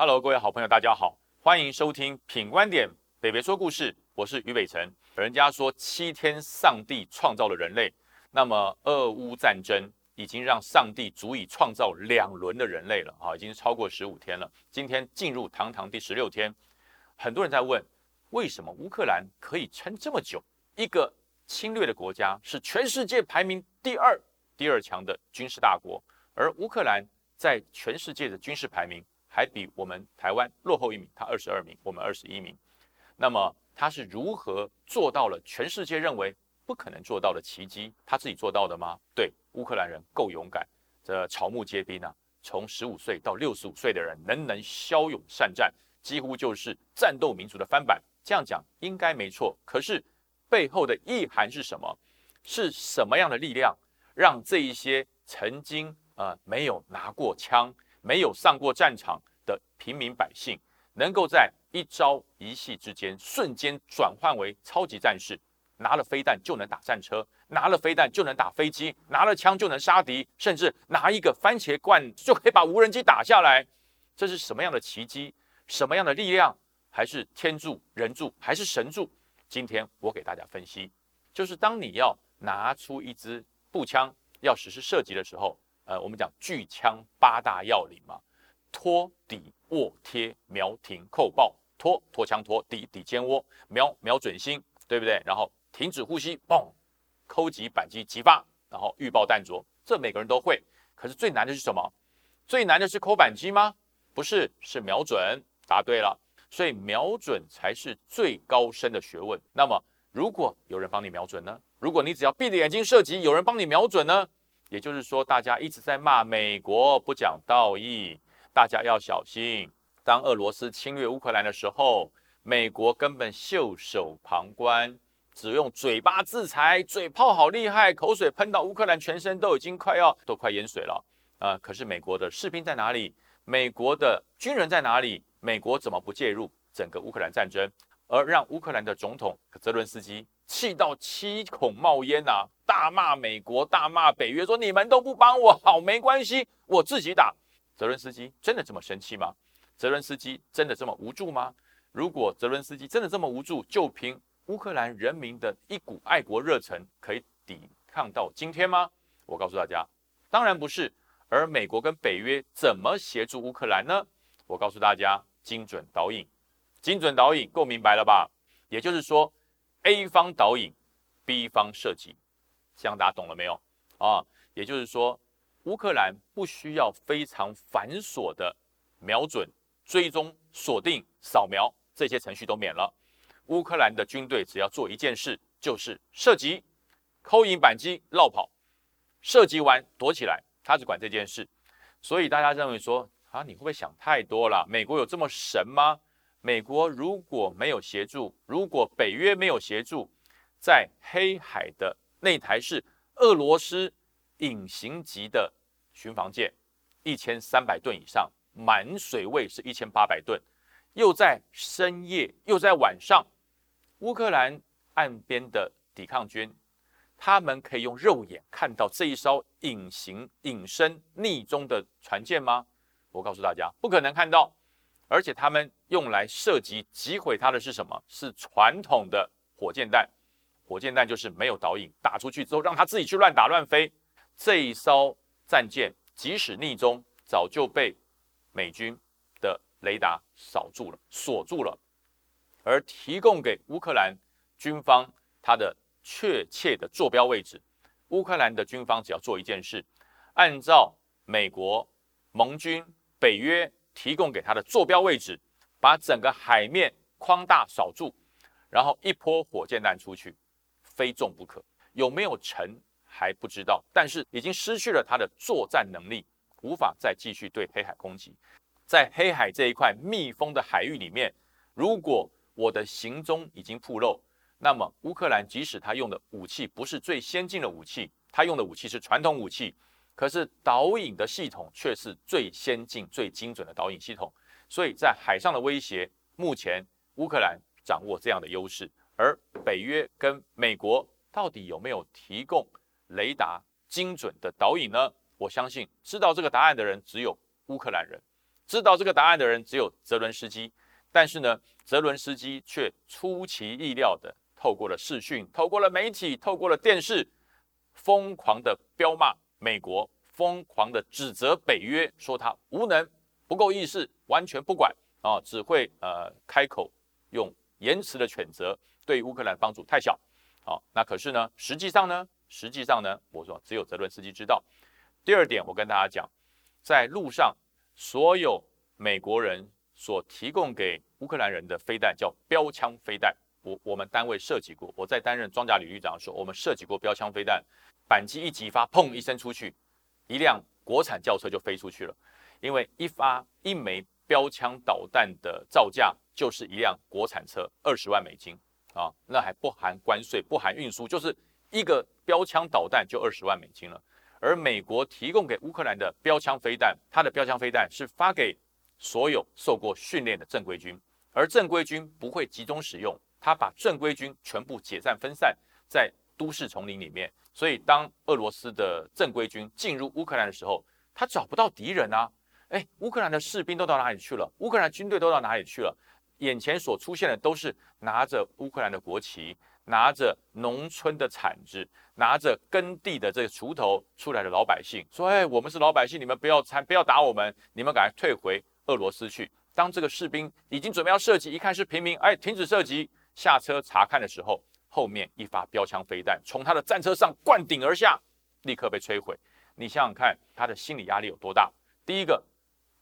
Hello，各位好朋友，大家好，欢迎收听品观点北北说故事，我是于北辰。人家说七天上帝创造了人类，那么俄乌战争已经让上帝足以创造两轮的人类了啊，已经超过十五天了。今天进入堂堂第十六天，很多人在问，为什么乌克兰可以撑这么久？一个侵略的国家是全世界排名第二、第二强的军事大国，而乌克兰在全世界的军事排名。还比我们台湾落后一名，他二十二名，我们二十一名。那么他是如何做到了全世界认为不可能做到的奇迹？他自己做到的吗？对，乌克兰人够勇敢，这草木皆兵啊！从十五岁到六十五岁的人，人人骁勇善战，几乎就是战斗民族的翻版。这样讲应该没错。可是背后的意涵是什么？是什么样的力量让这一些曾经呃没有拿过枪？没有上过战场的平民百姓，能够在一朝一夕之间瞬间转换为超级战士，拿了飞弹就能打战车，拿了飞弹就能打飞机，拿了枪就能杀敌，甚至拿一个番茄罐就可以把无人机打下来。这是什么样的奇迹？什么样的力量？还是天助人助？还是神助？今天我给大家分析，就是当你要拿出一支步枪要实施射击的时候。呃，我们讲巨枪八大要领嘛，拖底卧贴瞄停扣爆，拖拖枪拖底底肩窝瞄瞄准心，对不对？然后停止呼吸，嘣，扣击扳机击发，然后预爆弹着，这每个人都会。可是最难的是什么？最难的是扣扳机吗？不是，是瞄准。答对了，所以瞄准才是最高深的学问。那么，如果有人帮你瞄准呢？如果你只要闭着眼睛射击，有人帮你瞄准呢？也就是说，大家一直在骂美国不讲道义，大家要小心。当俄罗斯侵略乌克兰的时候，美国根本袖手旁观，只用嘴巴制裁，嘴炮好厉害，口水喷到乌克兰全身都已经快要都快淹水了啊！可是美国的士兵在哪里？美国的军人在哪里？美国怎么不介入整个乌克兰战争，而让乌克兰的总统泽伦斯基？气到七孔冒烟呐！大骂美国，大骂北约，说你们都不帮我，好没关系，我自己打。泽伦斯基真的这么生气吗？泽伦斯基真的这么无助吗？如果泽伦斯基真的这么无助，就凭乌克兰人民的一股爱国热忱，可以抵抗到今天吗？我告诉大家，当然不是。而美国跟北约怎么协助乌克兰呢？我告诉大家，精准导引，精准导引够明白了吧？也就是说。A 方导引，B 方射击，这样大家懂了没有啊？也就是说，乌克兰不需要非常繁琐的瞄准、追踪、锁定、扫描这些程序都免了。乌克兰的军队只要做一件事，就是射击、扣引扳机、绕跑。射击完躲起来，他只管这件事。所以大家认为说啊，你会不会想太多了？美国有这么神吗？美国如果没有协助，如果北约没有协助，在黑海的那台是俄罗斯隐形级的巡防舰，一千三百吨以上，满水位是一千八百吨，又在深夜又在晚上，乌克兰岸边的抵抗军，他们可以用肉眼看到这一艘隐形、隐身、匿踪的船舰吗？我告诉大家，不可能看到。而且他们用来射击击毁它的是什么？是传统的火箭弹。火箭弹就是没有导引，打出去之后让它自己去乱打乱飞。这一艘战舰即使逆中，早就被美军的雷达扫住了、锁住了。而提供给乌克兰军方它的确切的坐标位置，乌克兰的军方只要做一件事，按照美国盟军、北约。提供给他的坐标位置，把整个海面框大扫住，然后一波火箭弹出去，非中不可。有没有成还不知道，但是已经失去了它的作战能力，无法再继续对黑海攻击。在黑海这一块密封的海域里面，如果我的行踪已经暴露，那么乌克兰即使他用的武器不是最先进的武器，他用的武器是传统武器。可是导引的系统却是最先进、最精准的导引系统，所以在海上的威胁，目前乌克兰掌握这样的优势，而北约跟美国到底有没有提供雷达精准的导引呢？我相信知道这个答案的人只有乌克兰人，知道这个答案的人只有泽伦斯基，但是呢，泽伦斯基却出其意料的透过了视讯，透过了媒体，透过了电视，疯狂的彪骂美国，疯狂的指责北约，说他无能、不够意识、完全不管啊，只会呃开口用言辞的谴责，对乌克兰帮助太小。好，那可是呢，实际上呢，实际上呢，我说只有泽伦斯基知道。第二点，我跟大家讲，在路上。所有美国人所提供给乌克兰人的飞弹叫标枪飞弹，我我们单位设计过。我在担任装甲旅旅长的时候，我们设计过标枪飞弹，扳机一激发，砰一声出去，一辆国产轿车就飞出去了。因为一发一枚标枪导弹的造价就是一辆国产车二十万美金啊，那还不含关税，不含运输，就是一个标枪导弹就二十万美金了。而美国提供给乌克兰的标枪飞弹，它的标枪飞弹是发给所有受过训练的正规军，而正规军不会集中使用，他把正规军全部解散分散在都市丛林里面。所以，当俄罗斯的正规军进入乌克兰的时候，他找不到敌人啊！哎，乌克兰的士兵都到哪里去了？乌克兰军队都到哪里去了？眼前所出现的都是拿着乌克兰的国旗。拿着农村的铲子，拿着耕地的这个锄头出来的老百姓说：“哎，我们是老百姓，你们不要参，不要打我们，你们赶快退回俄罗斯去。”当这个士兵已经准备要射击，一看是平民，哎，停止射击，下车查看的时候，后面一发标枪飞弹从他的战车上灌顶而下，立刻被摧毁。你想想看，他的心理压力有多大？第一个，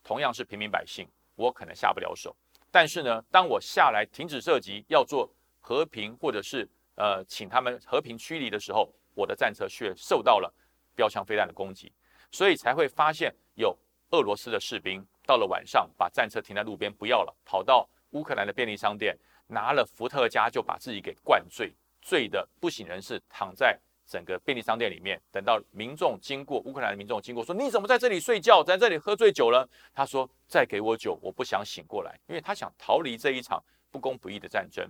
同样是平民百姓，我可能下不了手，但是呢，当我下来停止射击，要做和平或者是呃，请他们和平驱离的时候，我的战车却受到了标枪飞弹的攻击，所以才会发现有俄罗斯的士兵到了晚上把战车停在路边不要了，跑到乌克兰的便利商店拿了伏特加就把自己给灌醉，醉的不省人事，躺在整个便利商店里面。等到民众经过，乌克兰的民众经过说：“你怎么在这里睡觉，在这里喝醉酒了？”他说：“再给我酒，我不想醒过来，因为他想逃离这一场不公不义的战争。”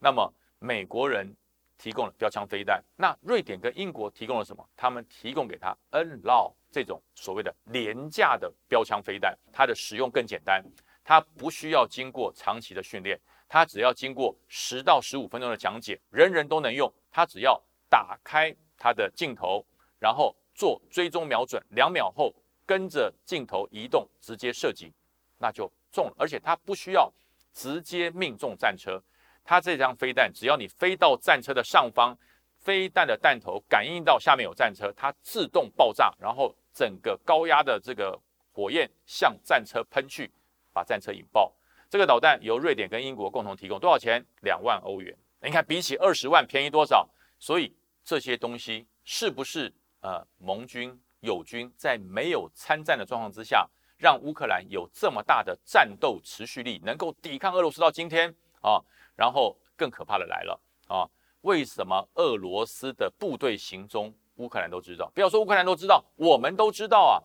那么美国人。提供了标枪飞弹，那瑞典跟英国提供了什么？他们提供给他 N 老这种所谓的廉价的标枪飞弹，它的使用更简单，它不需要经过长期的训练，它只要经过十到十五分钟的讲解，人人都能用。它只要打开它的镜头，然后做追踪瞄准，两秒后跟着镜头移动，直接射击，那就中了。而且它不需要直接命中战车。它这张飞弹，只要你飞到战车的上方，飞弹的弹头感应到下面有战车，它自动爆炸，然后整个高压的这个火焰向战车喷去，把战车引爆。这个导弹由瑞典跟英国共同提供，多少钱？两万欧元。你看，比起二十万便宜多少？所以这些东西是不是呃盟军友军在没有参战的状况之下，让乌克兰有这么大的战斗持续力，能够抵抗俄罗斯到今天啊？然后更可怕的来了啊！为什么俄罗斯的部队行踪乌克兰都知道？不要说乌克兰都知道，我们都知道啊。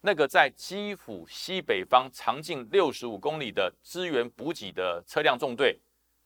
那个在基辅西北方长近六十五公里的支援补给的车辆纵队，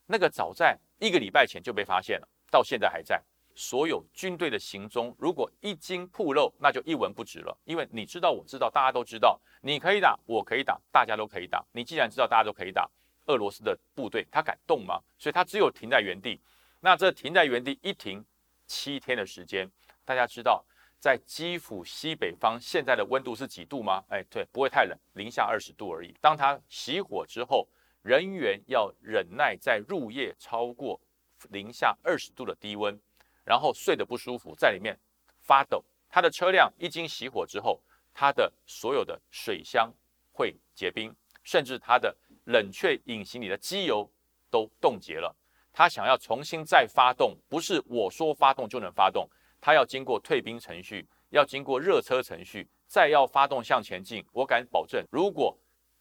那个早在一个礼拜前就被发现了，到现在还在。所有军队的行踪，如果一经暴露，那就一文不值了。因为你知道，我知道，大家都知道，你可以打，我可以打，大家都可以打。你既然知道，大家都可以打。俄罗斯的部队，他敢动吗？所以他只有停在原地。那这停在原地一停七天的时间，大家知道在基辅西北方现在的温度是几度吗？哎，对，不会太冷，零下二十度而已。当它熄火之后，人员要忍耐在入夜超过零下二十度的低温，然后睡得不舒服，在里面发抖。它的车辆一经熄火之后，它的所有的水箱会结冰，甚至它的。冷却引擎里的机油都冻结了，他想要重新再发动，不是我说发动就能发动，他要经过退兵程序，要经过热车程序，再要发动向前进。我敢保证，如果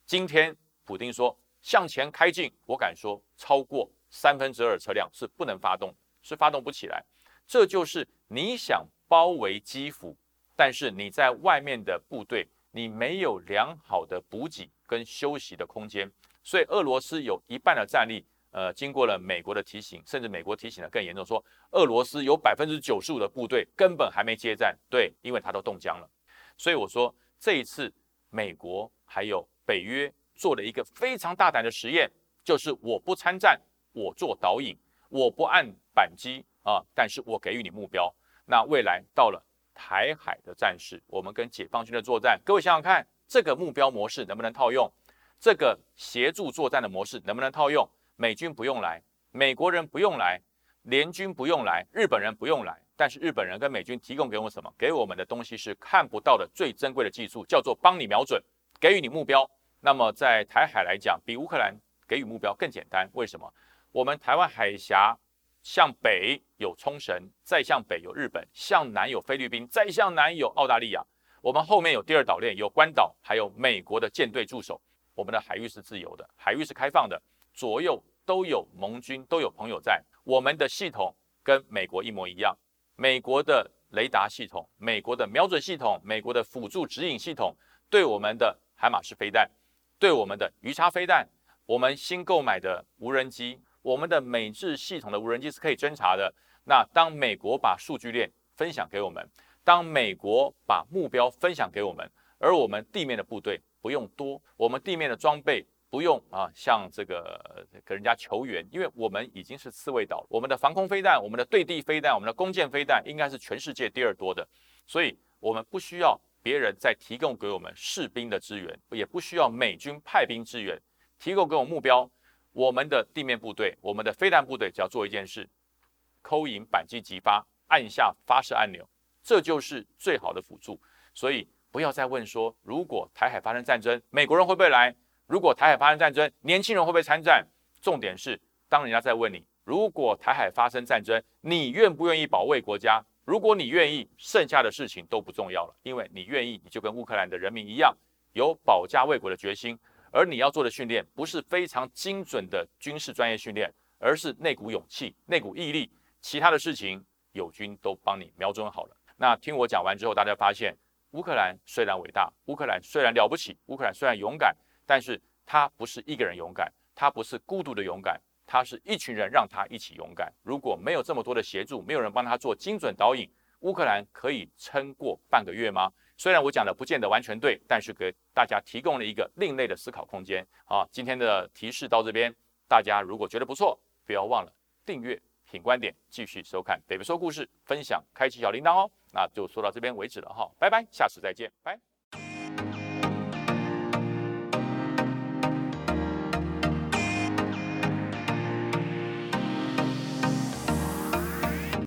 今天普丁说向前开进，我敢说超过三分之二车辆是不能发动，是发动不起来。这就是你想包围基辅，但是你在外面的部队，你没有良好的补给跟休息的空间。所以俄罗斯有一半的战力，呃，经过了美国的提醒，甚至美国提醒的更严重，说俄罗斯有百分之九十五的部队根本还没接战，对，因为他都冻僵了。所以我说这一次美国还有北约做了一个非常大胆的实验，就是我不参战，我做导引，我不按扳机啊，但是我给予你目标。那未来到了台海的战事，我们跟解放军的作战，各位想想看，这个目标模式能不能套用？这个协助作战的模式能不能套用？美军不用来，美国人不用来，联军不用来，日本人不用来。但是日本人跟美军提供给我们什么？给我们的东西是看不到的最珍贵的技术，叫做帮你瞄准，给予你目标。那么在台海来讲，比乌克兰给予目标更简单。为什么？我们台湾海峡向北有冲绳，再向北有日本，向南有菲律宾，再向南有澳大利亚。我们后面有第二岛链，有关岛，还有美国的舰队驻守。我们的海域是自由的，海域是开放的，左右都有盟军，都有朋友在。我们的系统跟美国一模一样。美国的雷达系统、美国的瞄准系统、美国的辅助指引系统，对我们的海马式飞弹、对我们的鱼叉飞弹，我们新购买的无人机，我们的美制系统的无人机是可以侦查的。那当美国把数据链分享给我们，当美国把目标分享给我们，而我们地面的部队不用多，我们地面的装备。不用啊，向这个跟人家求援，因为我们已经是刺猬岛，我们的防空飞弹、我们的对地飞弹、我们的弓箭飞弹应该是全世界第二多的，所以我们不需要别人再提供给我们士兵的支援，也不需要美军派兵支援，提供给我们目标，我们的地面部队、我们的飞弹部队只要做一件事，扣引扳机急发，按下发射按钮，这就是最好的辅助。所以不要再问说，如果台海发生战争，美国人会不会来？如果台海发生战争，年轻人会不会参战？重点是，当人家在问你，如果台海发生战争，你愿不愿意保卫国家？如果你愿意，剩下的事情都不重要了，因为你愿意，你就跟乌克兰的人民一样，有保家卫国的决心。而你要做的训练，不是非常精准的军事专业训练，而是那股勇气、那股毅力。其他的事情，友军都帮你瞄准好了。那听我讲完之后，大家发现，乌克兰虽然伟大，乌克兰虽然了不起，乌克兰虽然勇敢。但是他不是一个人勇敢，他不是孤独的勇敢，他是一群人让他一起勇敢。如果没有这么多的协助，没有人帮他做精准导引，乌克兰可以撑过半个月吗？虽然我讲的不见得完全对，但是给大家提供了一个另类的思考空间。好，今天的提示到这边，大家如果觉得不错，不要忘了订阅品观点，继续收看北北说故事，分享，开启小铃铛哦。那就说到这边为止了哈，拜拜，下次再见，拜。